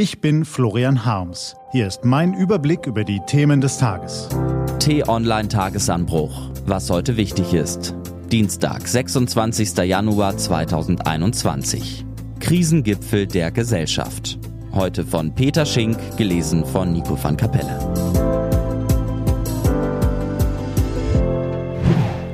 Ich bin Florian Harms. Hier ist mein Überblick über die Themen des Tages. T-Online Tagesanbruch. Was heute wichtig ist. Dienstag, 26. Januar 2021. Krisengipfel der Gesellschaft. Heute von Peter Schink, gelesen von Nico van Kapelle.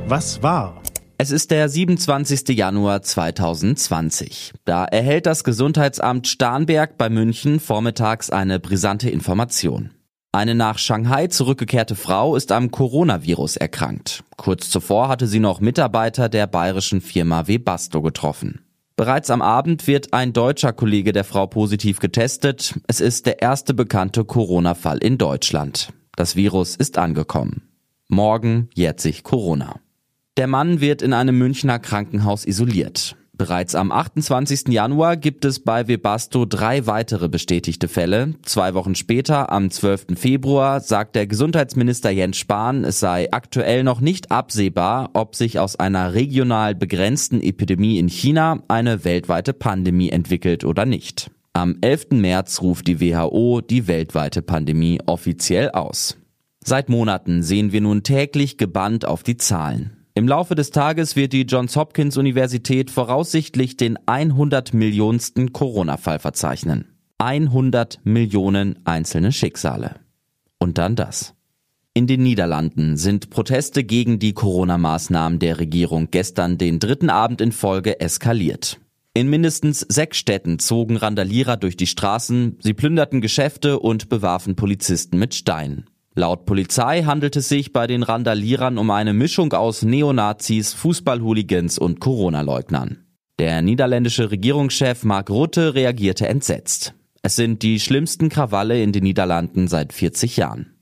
Was war? Es ist der 27. Januar 2020. Da erhält das Gesundheitsamt Starnberg bei München vormittags eine brisante Information. Eine nach Shanghai zurückgekehrte Frau ist am Coronavirus erkrankt. Kurz zuvor hatte sie noch Mitarbeiter der bayerischen Firma Webasto getroffen. Bereits am Abend wird ein deutscher Kollege der Frau positiv getestet. Es ist der erste bekannte Corona-Fall in Deutschland. Das Virus ist angekommen. Morgen jährt sich Corona. Der Mann wird in einem Münchner Krankenhaus isoliert. Bereits am 28. Januar gibt es bei Webasto drei weitere bestätigte Fälle. Zwei Wochen später, am 12. Februar, sagt der Gesundheitsminister Jens Spahn, es sei aktuell noch nicht absehbar, ob sich aus einer regional begrenzten Epidemie in China eine weltweite Pandemie entwickelt oder nicht. Am 11. März ruft die WHO die weltweite Pandemie offiziell aus. Seit Monaten sehen wir nun täglich gebannt auf die Zahlen. Im Laufe des Tages wird die Johns Hopkins Universität voraussichtlich den 100 Millionensten Corona-Fall verzeichnen. 100 Millionen einzelne Schicksale. Und dann das. In den Niederlanden sind Proteste gegen die Corona-Maßnahmen der Regierung gestern den dritten Abend in Folge eskaliert. In mindestens sechs Städten zogen Randalierer durch die Straßen, sie plünderten Geschäfte und bewarfen Polizisten mit Steinen. Laut Polizei handelt es sich bei den Randalierern um eine Mischung aus Neonazis, Fußballhooligans und Corona-Leugnern. Der niederländische Regierungschef Mark Rutte reagierte entsetzt. Es sind die schlimmsten Krawalle in den Niederlanden seit 40 Jahren.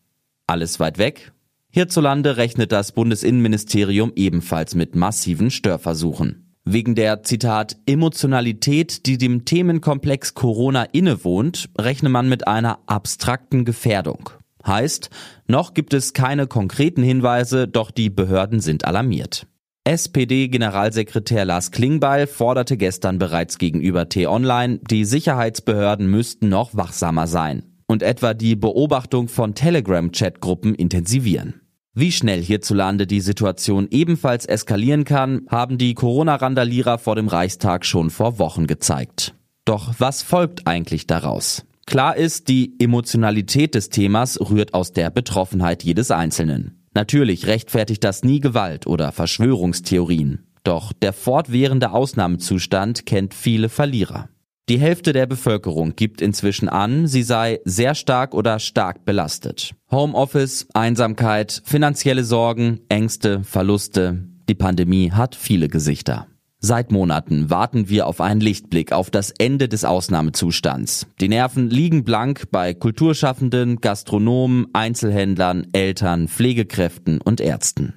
Alles weit weg? Hierzulande rechnet das Bundesinnenministerium ebenfalls mit massiven Störversuchen. Wegen der, Zitat, Emotionalität, die dem Themenkomplex Corona innewohnt, rechne man mit einer abstrakten Gefährdung. Heißt, noch gibt es keine konkreten Hinweise, doch die Behörden sind alarmiert. SPD-Generalsekretär Lars Klingbeil forderte gestern bereits gegenüber T-Online, die Sicherheitsbehörden müssten noch wachsamer sein und etwa die Beobachtung von Telegram-Chatgruppen intensivieren. Wie schnell hierzulande die Situation ebenfalls eskalieren kann, haben die Corona-Randalierer vor dem Reichstag schon vor Wochen gezeigt. Doch was folgt eigentlich daraus? Klar ist, die Emotionalität des Themas rührt aus der Betroffenheit jedes Einzelnen. Natürlich rechtfertigt das nie Gewalt oder Verschwörungstheorien. Doch der fortwährende Ausnahmezustand kennt viele Verlierer. Die Hälfte der Bevölkerung gibt inzwischen an, sie sei sehr stark oder stark belastet. Homeoffice, Einsamkeit, finanzielle Sorgen, Ängste, Verluste. Die Pandemie hat viele Gesichter. Seit Monaten warten wir auf einen Lichtblick auf das Ende des Ausnahmezustands. Die Nerven liegen blank bei Kulturschaffenden, Gastronomen, Einzelhändlern, Eltern, Pflegekräften und Ärzten.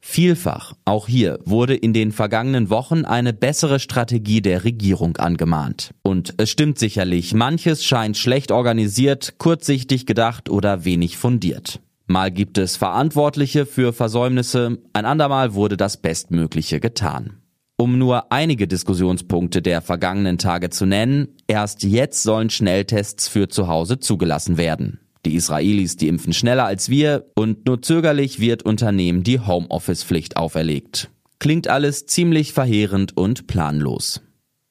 Vielfach, auch hier, wurde in den vergangenen Wochen eine bessere Strategie der Regierung angemahnt. Und es stimmt sicherlich, manches scheint schlecht organisiert, kurzsichtig gedacht oder wenig fundiert. Mal gibt es Verantwortliche für Versäumnisse, ein andermal wurde das Bestmögliche getan. Um nur einige Diskussionspunkte der vergangenen Tage zu nennen, erst jetzt sollen Schnelltests für zu Hause zugelassen werden. Die Israelis, die impfen schneller als wir und nur zögerlich wird Unternehmen die Homeoffice-Pflicht auferlegt. Klingt alles ziemlich verheerend und planlos.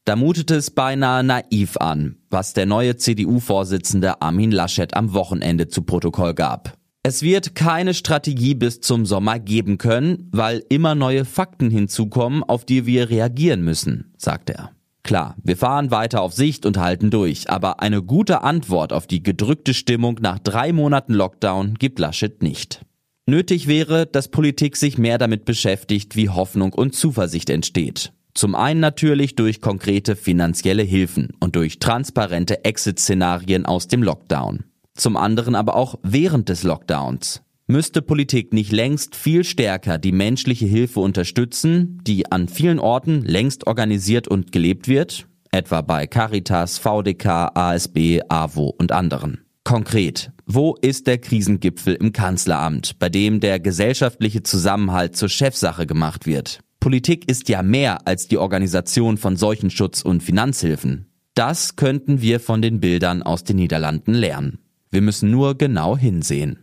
Da mutet es beinahe naiv an, was der neue CDU-Vorsitzende Armin Laschet am Wochenende zu Protokoll gab. Es wird keine Strategie bis zum Sommer geben können, weil immer neue Fakten hinzukommen, auf die wir reagieren müssen, sagt er. Klar, wir fahren weiter auf Sicht und halten durch, aber eine gute Antwort auf die gedrückte Stimmung nach drei Monaten Lockdown gibt Laschet nicht. Nötig wäre, dass Politik sich mehr damit beschäftigt, wie Hoffnung und Zuversicht entsteht. Zum einen natürlich durch konkrete finanzielle Hilfen und durch transparente Exit-Szenarien aus dem Lockdown zum anderen aber auch während des Lockdowns. Müsste Politik nicht längst viel stärker die menschliche Hilfe unterstützen, die an vielen Orten längst organisiert und gelebt wird, etwa bei Caritas, VDK, ASB, AWO und anderen? Konkret, wo ist der Krisengipfel im Kanzleramt, bei dem der gesellschaftliche Zusammenhalt zur Chefsache gemacht wird? Politik ist ja mehr als die Organisation von Seuchenschutz und Finanzhilfen. Das könnten wir von den Bildern aus den Niederlanden lernen. Wir müssen nur genau hinsehen.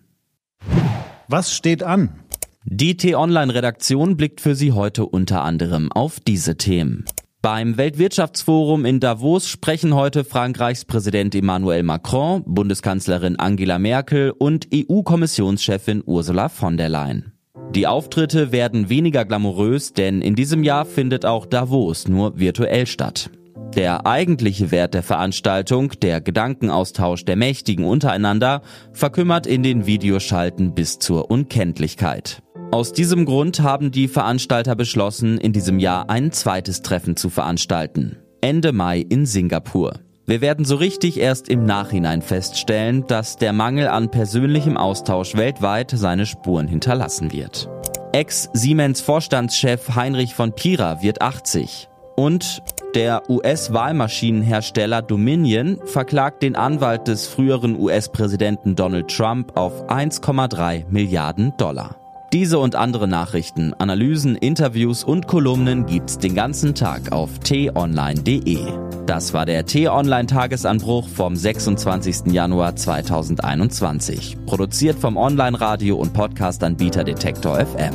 Was steht an? Die T-Online-Redaktion blickt für Sie heute unter anderem auf diese Themen. Beim Weltwirtschaftsforum in Davos sprechen heute Frankreichs Präsident Emmanuel Macron, Bundeskanzlerin Angela Merkel und EU-Kommissionschefin Ursula von der Leyen. Die Auftritte werden weniger glamourös, denn in diesem Jahr findet auch Davos nur virtuell statt. Der eigentliche Wert der Veranstaltung, der Gedankenaustausch der Mächtigen untereinander, verkümmert in den Videoschalten bis zur Unkenntlichkeit. Aus diesem Grund haben die Veranstalter beschlossen, in diesem Jahr ein zweites Treffen zu veranstalten. Ende Mai in Singapur. Wir werden so richtig erst im Nachhinein feststellen, dass der Mangel an persönlichem Austausch weltweit seine Spuren hinterlassen wird. Ex-Siemens-Vorstandschef Heinrich von Pira wird 80. Und der US-Wahlmaschinenhersteller Dominion verklagt den Anwalt des früheren US-Präsidenten Donald Trump auf 1,3 Milliarden Dollar. Diese und andere Nachrichten, Analysen, Interviews und Kolumnen gibt's den ganzen Tag auf t-online.de. Das war der T-Online Tagesanbruch vom 26. Januar 2021, produziert vom Online-Radio und Podcast-Anbieter Detektor FM.